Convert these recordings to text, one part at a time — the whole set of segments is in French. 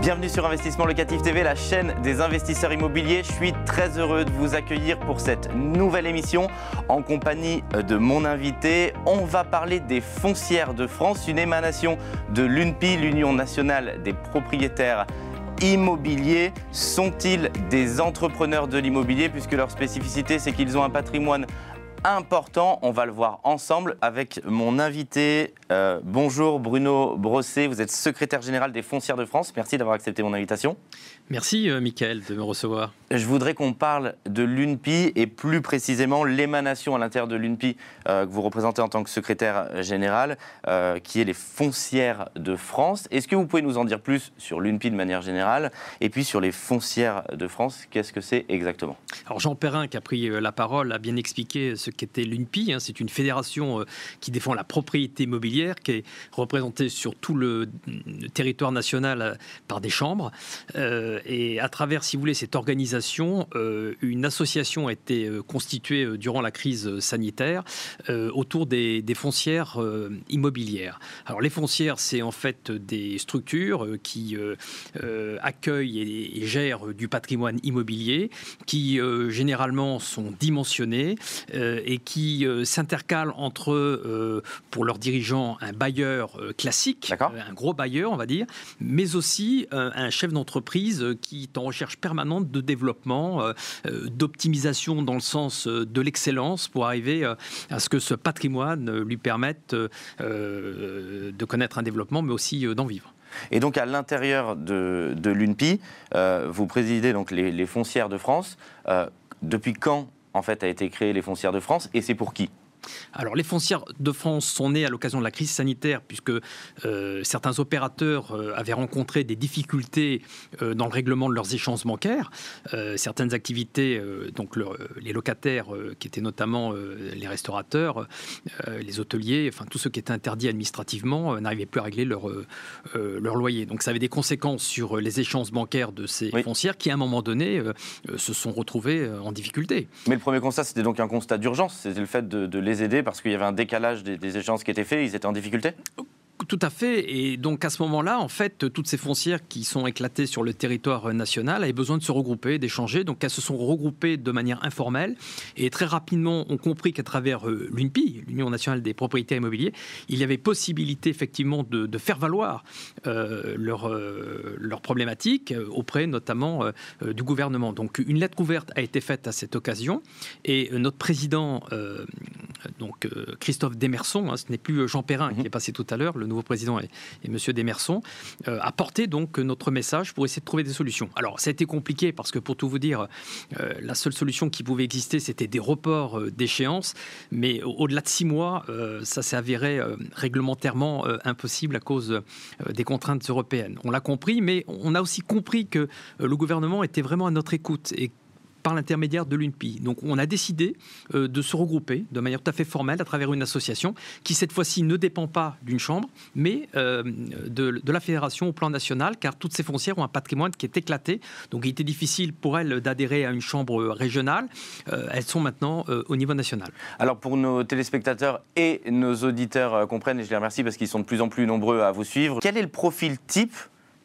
Bienvenue sur Investissement Locatif TV, la chaîne des investisseurs immobiliers. Je suis très heureux de vous accueillir pour cette nouvelle émission en compagnie de mon invité. On va parler des foncières de France, une émanation de l'UNPI, l'Union nationale des propriétaires immobiliers. Sont-ils des entrepreneurs de l'immobilier? Puisque leur spécificité c'est qu'ils ont un patrimoine important. On va le voir ensemble avec mon invité. Euh, bonjour Bruno Brosset, vous êtes secrétaire général des Foncières de France. Merci d'avoir accepté mon invitation. Merci, euh, Michael, de me recevoir. Je voudrais qu'on parle de l'UNPI et plus précisément l'émanation à l'intérieur de l'UNPI euh, que vous représentez en tant que secrétaire général, euh, qui est les foncières de France. Est-ce que vous pouvez nous en dire plus sur l'UNPI de manière générale et puis sur les foncières de France? Qu'est-ce que c'est exactement? Alors Jean Perrin, qui a pris la parole, a bien expliqué ce qu'était l'UNPI. Hein. C'est une fédération qui défend la propriété immobilière, qui est représentée sur tout le territoire national par des chambres et à travers, si vous voulez, cette organisation, euh, une association a été euh, constituée euh, durant la crise sanitaire autour des, foncières immobilières. Alors les foncières, c'est en fait des structures qui accueillent et, gèrent du patrimoine immobilier, qui généralement sont dimensionnées et qui s'intercalent entre, pour leurs dirigeants, un bailleur classique, un gros bailleur, on va dire, mais aussi un chef d'entreprise qui est en recherche permanente de développement, euh, euh, d'optimisation dans le sens euh, de l'excellence pour arriver à ce que ce patrimoine lui permette de connaître un développement, mais aussi d'en vivre. Et donc à l'intérieur de, l'UNPI, vous présidez donc les, les foncières de France. depuis quand en fait a été créé les foncières de France et c'est pour qui? Alors, les foncières de France sont nées à l'occasion de la crise sanitaire, puisque euh, certains opérateurs euh, avaient rencontré des difficultés euh, dans le règlement de leurs échanges bancaires. certaines activités, donc les locataires, qui étaient notamment les restaurateurs, les hôteliers, enfin tous ceux qui étaient interdits administrativement, n'arrivaient plus à régler leur, leur loyer. Donc, ça avait des conséquences sur les échanges bancaires de ces foncières qui, à un moment donné, se sont retrouvés en difficulté. Mais le premier constat, c'était donc un constat d'urgence, c'était le fait de, de aider parce qu'il y avait un décalage des, des qui étaient faits, ils étaient en difficulté tout à fait. Et donc à ce moment-là, en fait, toutes ces foncières qui sont éclatées sur le territoire national avaient besoin de se regrouper, d'échanger. Donc elles se sont regroupées de manière informelle et très rapidement ont compris qu'à travers euh, l'UNPI, l'Union nationale des propriétaires immobiliers, il y avait possibilité effectivement de, faire valoir euh, leurs leur problématiques auprès notamment euh, du gouvernement. Donc une lettre ouverte a été faite à cette occasion et notre président, donc Christophe Demerson, hein, ce n'est plus Jean Perrin qui mhm. est passé tout à l'heure, le nouveau président et, M. Desmersons, euh, a porté donc notre message pour essayer de trouver des solutions. Alors, ça a été compliqué parce que, pour tout vous dire, euh, la seule solution qui pouvait exister, c'était des reports euh, d'échéance. Mais au-delà de six mois, ça s'est avéré réglementairement impossible à cause des contraintes européennes. On l'a compris, mais on a aussi compris que le gouvernement était vraiment à notre écoute et par l'intermédiaire de l'UNPI. Donc on a décidé euh, de se regrouper de manière tout à fait formelle à travers une association qui cette fois-ci ne dépend pas d'une chambre, mais euh, de, la fédération au plan national, car toutes ces foncières ont un patrimoine qui est éclaté. Donc il était difficile pour elles d'adhérer à une chambre régionale. Euh, elles sont maintenant au niveau national. Alors pour nos téléspectateurs et nos auditeurs comprennent, et je les remercie parce qu'ils sont de plus en plus nombreux à vous suivre, quel est le profil type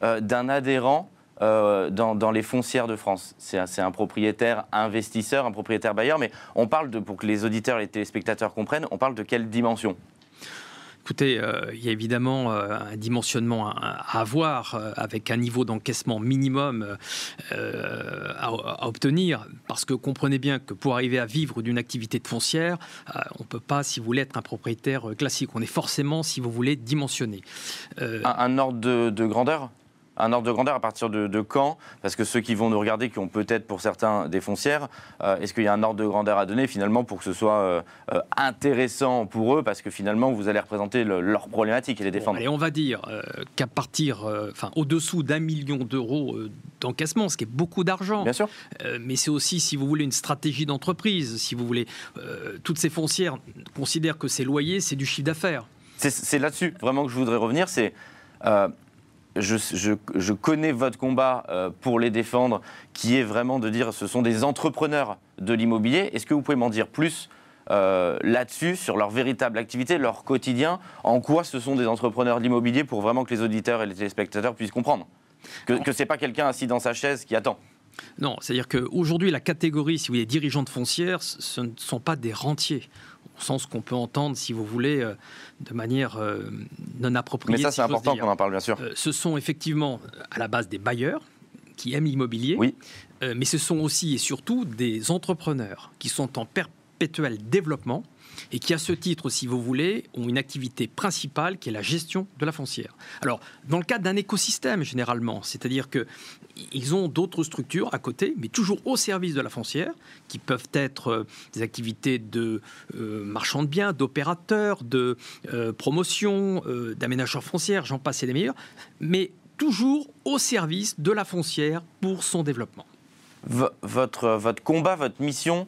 d'un adhérent euh, dans, les foncières de France. C'est un, propriétaire investisseur, un propriétaire bailleur, mais on parle de, pour que les auditeurs et les téléspectateurs comprennent, on parle de quelle dimension? Écoutez, euh, il y a évidemment euh, un dimensionnement à, avoir avec un niveau d'encaissement minimum à, obtenir, parce que comprenez bien que pour arriver à vivre d'une activité de foncière, on ne peut pas, si vous voulez, être un propriétaire classique. On est forcément, si vous voulez, dimensionné. Un, ordre de grandeur? Un ordre de grandeur à partir de, quand? Parce que ceux qui vont nous regarder, qui ont peut-être pour certains des foncières, euh, est-ce qu'il y a un ordre de grandeur à donner finalement pour que ce soit euh, euh, intéressant pour eux? Parce que finalement, vous allez représenter leurs problématiques et les défendre. et on va dire qu'à partir, enfin, au-dessous d'un million d'euros d'encaissement, ce qui est beaucoup d'argent. Bien sûr. mais c'est aussi, si vous voulez, une stratégie d'entreprise. Si vous voulez, toutes ces foncières considèrent que ces loyers, c'est du chiffre d'affaires. C'est là-dessus vraiment que je voudrais revenir. C'est je, connais votre combat euh, pour les défendre, qui est vraiment de dire ce sont des entrepreneurs de l'immobilier. Est-ce que vous pouvez m'en dire plus euh, là-dessus, sur leur véritable activité, leur quotidien, en quoi ce sont des entrepreneurs de l'immobilier pour vraiment que les auditeurs et les téléspectateurs puissent comprendre? Que, ce n'est pas quelqu'un assis dans sa chaise qui attend. Non, c'est-à-dire qu'aujourd'hui, la catégorie, si vous voulez, dirigeants de foncières, ce ne sont pas des rentiers au sens qu'on peut entendre, si vous voulez, euh, de manière euh, non appropriée. Mais ça, c'est important qu'on en parle, bien sûr. Euh, ce sont effectivement à la base des bailleurs qui aiment l'immobilier, oui. mais ce sont aussi et surtout des entrepreneurs qui sont en perpétuel développement et qui, à ce titre, si vous voulez, ont une activité principale qui est la gestion de la foncière. Alors, dans le cadre d'un écosystème, généralement, c'est-à-dire qu'ils ont d'autres structures à côté, mais toujours au service de la foncière, qui peuvent être euh, des activités de euh, marchands de biens, d'opérateurs, de euh, promotion, d'aménageurs foncières, j'en passe et les meilleurs, mais toujours au service de la foncière pour son développement. votre, votre combat, votre mission,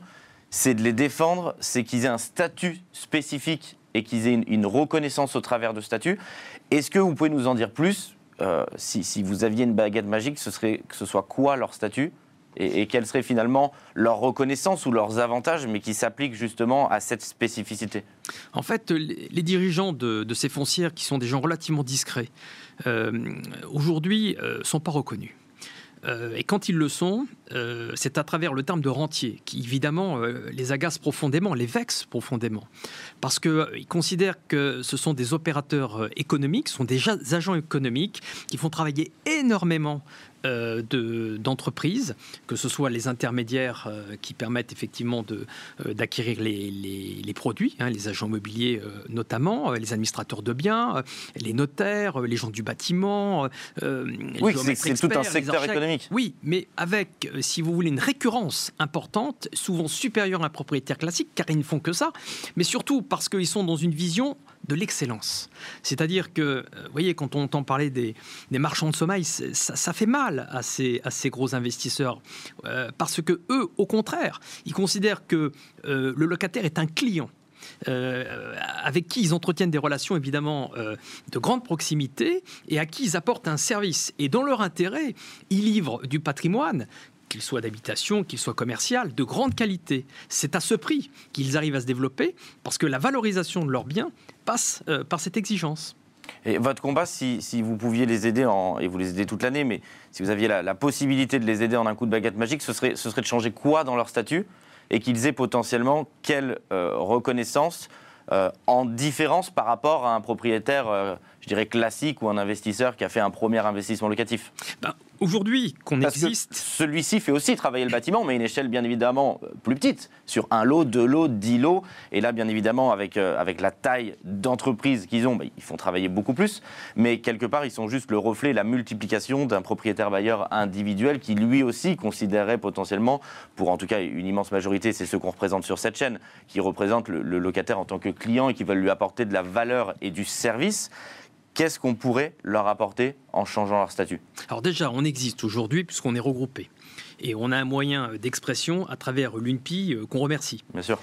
c'est de les défendre, c'est qu'ils aient un statut spécifique et qu'ils aient une, reconnaissance au travers de statut. Est-ce que vous pouvez nous en dire plus euh, si, vous aviez une baguette magique, ce serait que ce soit quoi leur statut et, quelle serait finalement leur reconnaissance ou leurs avantages, mais qui s'appliquent justement à cette spécificité? En fait, les, dirigeants de, ces foncières, qui sont des gens relativement discrets, euh, aujourd'hui, ne euh, sont pas reconnus. Euh, et quand ils le sont, euh, c'est à travers le terme de rentier, qui évidemment euh, les agace profondément, les vexe profondément. Parce qu'ils considèrent que ce sont des opérateurs économiques, ce sont des agents économiques qui font travailler énormément euh, d'entreprises, que ce soit les intermédiaires euh, qui permettent effectivement euh, d'acquérir les, les, produits, hein, les agents immobiliers notamment, les administrateurs de biens, les notaires, les gens du bâtiment. oui, c'est tout un secteur économique. Oui, mais avec, si vous voulez, une récurrence importante, souvent supérieure à un propriétaire classique, car ils ne font que ça, mais surtout parce qu'ils sont dans une vision de l'excellence. C'est-à-dire que, euh, vous voyez, quand on entend parler des, marchands de sommeil, ça, fait mal à ces, à ces gros investisseurs, euh, parce que eux, au contraire, ils considèrent que euh, le locataire est un client. avec qui ils entretiennent des relations évidemment de grande proximité et à qui ils apportent un service. Et dans leur intérêt, ils livrent du patrimoine qu'il soit d'habitation, qu'il soit commercial, de grande qualité. C'est à ce prix qu'ils arrivent à se développer parce que la valorisation de leurs biens passe euh, par cette exigence. Et votre combat, si, vous pouviez les aider, en, et vous les aidez toute l'année, mais si vous aviez la, possibilité de les aider en un coup de baguette magique, ce serait, ce serait de changer quoi dans leur statut et qu'ils aient potentiellement quelle euh, reconnaissance euh, en différence par rapport à un propriétaire, je dirais, classique ou un investisseur qui a fait un premier investissement locatif? Ben, Aujourd'hui, qu'on existe. Celui-ci fait aussi travailler le bâtiment, mais à une échelle bien évidemment euh, plus petite, sur un lot, deux lots, dix lots. Et là, bien évidemment, avec, euh, avec la taille d'entreprise qu'ils ont, bah, ils font travailler beaucoup plus. Mais quelque part, ils sont juste le reflet, la multiplication d'un propriétaire bailleur individuel qui lui aussi considérerait potentiellement, pour en tout cas une immense majorité, c'est ceux qu'on représente sur cette chaîne, qui représentent le, le locataire en tant que client et qui veulent lui apporter de la valeur et du service qu'est-ce qu'on pourrait leur apporter en changeant leur statut? Alors déjà, on existe aujourd'hui puisqu'on est regroupé. Et on a un moyen d'expression à travers l'UNPI euh, qu'on remercie. Bien sûr.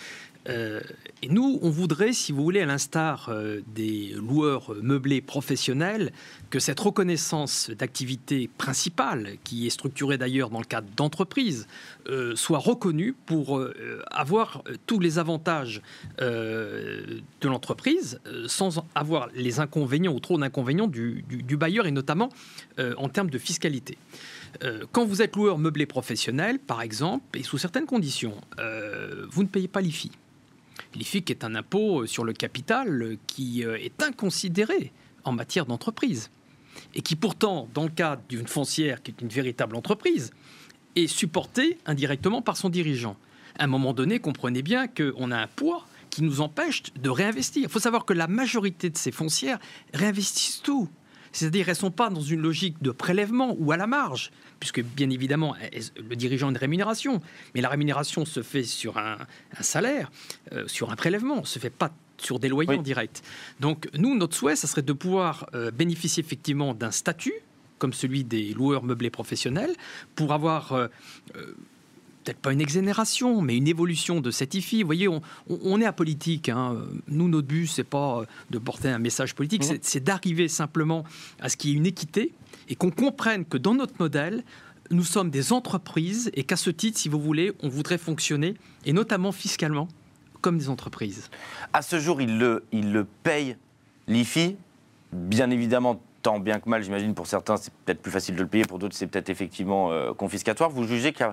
Euh, et nous, on voudrait, si vous voulez, à l'instar euh, des loueurs meublés professionnels, que cette reconnaissance d'activité principale, qui est structurée d'ailleurs dans le cadre d'entreprise, euh, soit reconnue pour avoir tous les avantages de l'entreprise sans avoir les inconvénients ou trop d'inconvénients du, du, bailleur et notamment en termes de fiscalité. quand vous êtes loueur meublé professionnel, par exemple, et sous certaines conditions, vous ne payez pas l'IFI. L'IFIC est un impôt euh, sur le capital euh, qui euh, est inconsidéré en matière d'entreprise et qui pourtant, dans le cadre d'une foncière qui est une véritable entreprise, est supporté indirectement par son dirigeant. À un moment donné, comprenez bien qu'on a un poids qui nous empêche de réinvestir. Il faut savoir que la majorité de ces foncières réinvestissent tout. C'est-à-dire qu'elles ne sont pas dans une logique de prélèvement ou à la marge, puisque bien évidemment, le dirigeant a une rémunération, mais la rémunération se fait sur un, salaire, euh, sur un prélèvement, ne se fait pas sur des loyers en direct. Donc nous, notre souhait, ça serait de pouvoir euh, bénéficier effectivement d'un statut comme celui des loueurs meublés professionnels, pour avoir euh, peut-être pas une exonération, mais une évolution de cette IFI. Vous voyez, on, est apolitique. Hein. Nous, notre but, c'est pas de porter un message politique, mmh. c'est d'arriver simplement à ce qu'il y ait une équité et qu'on comprenne que dans notre modèle, nous sommes des entreprises et qu'à ce titre, si vous voulez, on voudrait fonctionner, et notamment fiscalement, comme des entreprises. À ce jour, il le, il le paye, l'IFI, bien évidemment, tant bien que mal, j'imagine, pour certains, c'est peut-être plus facile de le payer, pour d'autres, c'est peut-être effectivement euh, confiscatoire. Vous jugez que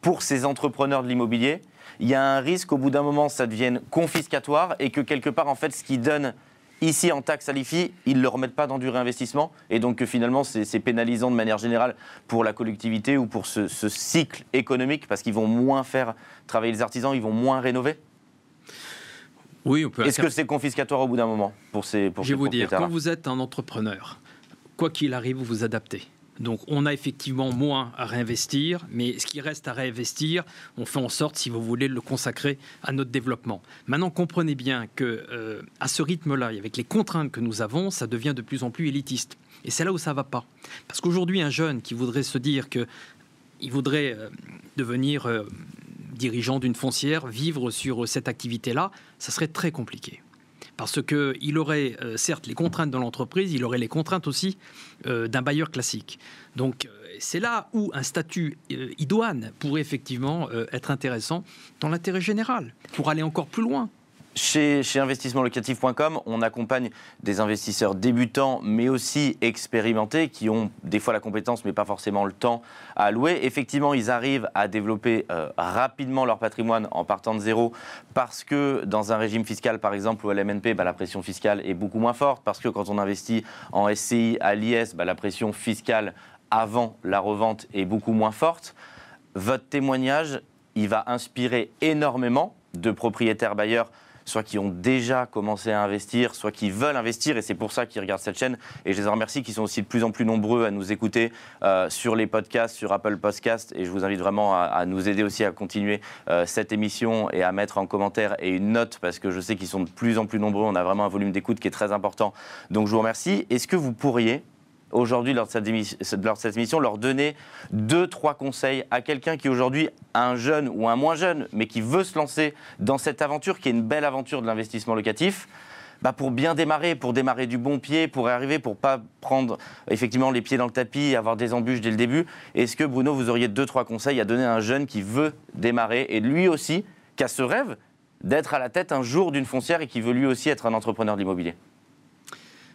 pour ces entrepreneurs de l'immobilier, il y a un risque qu'au bout d'un moment, ça devienne confiscatoire et que quelque part, en fait, ce qui donne ici en taxe à l'IFI, ils ne le remettent pas dans du réinvestissement et donc que finalement c'est pénalisant de manière générale pour la collectivité ou pour ce, cycle économique parce qu'ils vont moins faire travailler les artisans, ils vont moins rénover? Oui, on peut. Est-ce que c'est confiscatoire au bout d'un moment pour ces pour Je vais vous dire, quand vous êtes un entrepreneur, quoi qu'il arrive, vous vous adaptez. Donc on a effectivement moins à réinvestir, mais ce qui reste à réinvestir, on fait en sorte, si vous voulez, de le consacrer à notre développement. Maintenant, comprenez bien que euh, à ce rythme-là, et avec les contraintes que nous avons, ça devient de plus en plus élitiste. Et c'est là où ça va pas. Parce qu'aujourd'hui, un jeune qui voudrait se dire que il voudrait euh, devenir euh, dirigeant d'une foncière, vivre sur cette activité-là, ça serait très compliqué parce qu'il aurait euh, certes les contraintes de l'entreprise, il aurait les contraintes aussi euh, d'un bailleur classique. Donc euh, c'est là où un statut idoine pourrait effectivement être intéressant dans l'intérêt général, pour aller encore plus loin. Chez, investissementlocatif.com, on accompagne des investisseurs débutants, mais aussi expérimentés, qui ont des fois la compétence, mais pas forcément le temps à allouer. Effectivement, ils arrivent à développer euh, rapidement leur patrimoine en partant de zéro, parce que dans un régime fiscal, par exemple, ou à l'MNP, bah, la pression fiscale est beaucoup moins forte, parce que quand on investit en SCI, à l'IS, bah, la pression fiscale avant la revente est beaucoup moins forte. Votre témoignage, il va inspirer énormément de propriétaires bailleurs soit qui ont déjà commencé à investir, soit qui veulent investir, et c'est pour ça qu'ils regardent cette chaîne. Et je les remercie, qui sont aussi de plus en plus nombreux à nous écouter euh, sur les podcasts, sur Apple Podcasts, et je vous invite vraiment à, nous aider aussi à continuer euh, cette émission et à mettre en commentaire et une note, parce que je sais qu'ils sont de plus en plus nombreux, on a vraiment un volume d'écoute qui est très important. Donc je vous remercie. Est-ce que vous pourriez aujourd'hui, lors, de cette émission, leur donner deux, trois conseils à quelqu'un qui aujourd'hui, un jeune ou un moins jeune, mais qui veut se lancer dans cette aventure, qui est une belle aventure de l'investissement locatif bah pour bien démarrer, pour démarrer du bon pied, pour arriver, pour pas prendre effectivement les pieds dans le tapis, avoir des embûches dès le début. Est-ce que Bruno, vous auriez deux, trois conseils à donner à un jeune qui veut démarrer et lui aussi, qui a ce rêve d'être à la tête un jour d'une foncière et qui veut lui aussi être un entrepreneur de l'immobilier?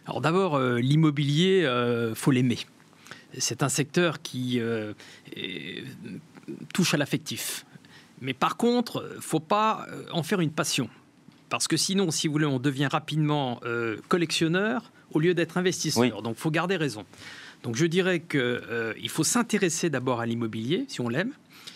Alors d'abord, euh, l'immobilier, euh, faut l'aimer. C'est un secteur qui euh, touche à l'affectif. Mais par contre, faut pas en faire une passion. Parce que sinon, si vous voulez, on devient rapidement collectionneur au lieu d'être investisseur. Donc, il faut garder raison. Donc, je dirais qu'il faut s'intéresser d'abord à l'immobilier, si on l'aime.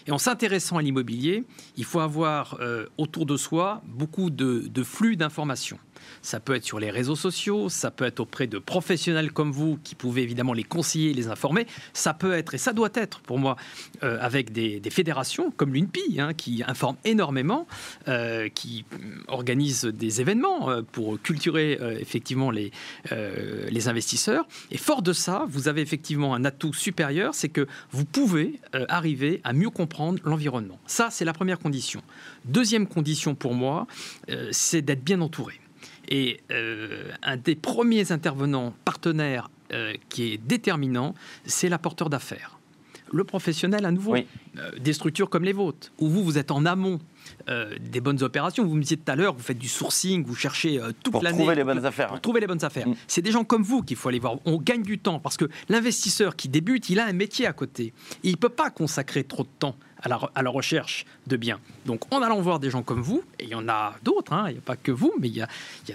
Et en s'intéressant à l'immobilier, il faut avoir autour de soi beaucoup de flux d'informations. Ça peut être sur les réseaux sociaux, ça peut être auprès de professionnels comme vous qui pouvez évidemment les conseiller, les informer. Ça peut être, et ça doit être pour moi, euh, avec des, fédérations comme l'UNPI, hein, qui informent énormément, euh, qui organisent des événements euh, pour culturer effectivement les investisseurs. Et fort de ça, vous avez effectivement un atout supérieur, c'est que vous pouvez arriver à mieux comprendre l'environnement. Ça, c'est la première condition. Deuxième condition pour moi, c'est d'être bien entouré. Et euh, un des premiers intervenants partenaires euh, qui est déterminant, c'est l'apporteur d'affaires. Le professionnel, à nouveau, euh, des structures comme les vôtres, où vous, vous êtes en amont des bonnes opérations. Vous me disiez tout à l'heure, vous faites du sourcing, vous cherchez toute l'année. Pour trouver les bonnes affaires. Pour trouver les bonnes affaires. C'est des gens comme vous qu'il faut aller voir. On gagne du temps parce que l'investisseur qui débute, il a un métier à côté. il ne peut pas consacrer trop de temps à la, recherche de biens. Donc en allant voir des gens comme vous, et il y en a d'autres, hein, il n'y a pas que vous, mais il y a,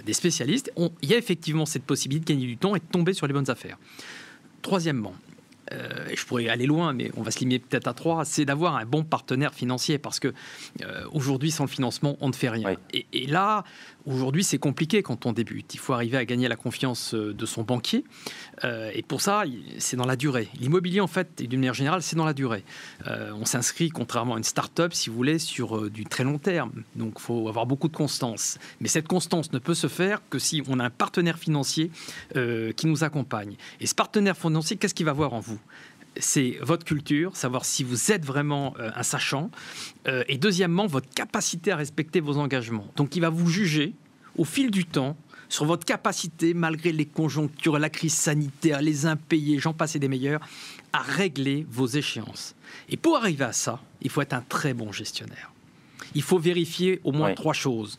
des spécialistes, il y a effectivement cette possibilité de gagner du temps et de tomber sur les bonnes affaires. Troisièmement, euh, je pourrais aller loin, mais on va se limiter peut-être à trois, c'est d'avoir un bon partenaire financier parce que euh, aujourd'hui, sans le financement, on ne fait rien. Et, là, aujourd'hui, c'est compliqué quand on débute. Il faut arriver à gagner la confiance euh, de son banquier. et pour ça, c'est dans la durée. L'immobilier, en fait, et d'une manière générale, c'est dans la durée. on s'inscrit, contrairement à une start-up, si vous voulez, sur du très long terme. Donc, il faut avoir beaucoup de constance. Mais cette constance ne peut se faire que si on a un partenaire financier qui nous accompagne. Et ce partenaire financier, qu'est-ce qu'il va voir en vous? C'est votre culture, savoir si vous êtes vraiment euh, un sachant, euh, et deuxièmement, votre capacité à respecter vos engagements. Donc il va vous juger au fil du temps sur votre capacité, malgré les conjonctures, la crise sanitaire, les impayés, j'en passe et des meilleurs, à régler vos échéances. Et pour arriver à ça, il faut être un très bon gestionnaire. Il faut vérifier au moins trois choses.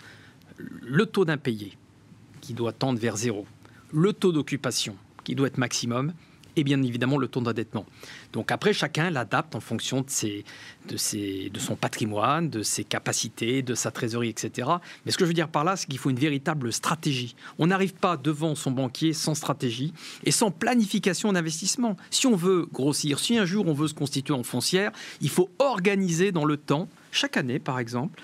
Le taux d'impayé, qui doit tendre vers zéro. Le taux d'occupation, qui doit être maximum et bien évidemment le taux d'endettement. Donc après, chacun l'adapte en fonction de, ses, de, ses, de son patrimoine, de ses capacités, de sa trésorerie, etc. Mais ce que je veux dire par là, c'est qu'il faut une véritable stratégie. On n'arrive pas devant son banquier sans stratégie et sans planification d'investissement. Si on veut grossir, si un jour on veut se constituer en foncière, il faut organiser dans le temps, chaque année par exemple,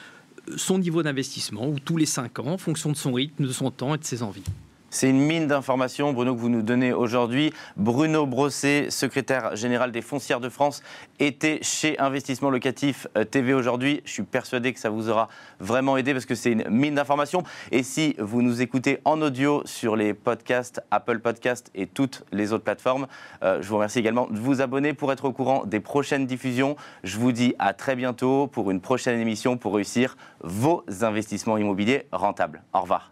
son niveau d'investissement, ou tous les cinq ans, en fonction de son rythme, de son temps et de ses envies. C'est une mine d'informations, Bruno, que vous nous donnez aujourd'hui. Bruno Brosset, secrétaire général des Foncières de France, était chez Investissement Locatif euh, TV aujourd'hui. Je suis persuadé que ça vous aura vraiment aidé parce que c'est une mine d'informations. Et si vous nous écoutez en audio sur les podcasts, Apple Podcasts et toutes les autres plateformes, euh, je vous remercie également de vous abonner pour être au courant des prochaines diffusions. Je vous dis à très bientôt pour une prochaine émission pour réussir vos investissements immobiliers rentables. Au revoir.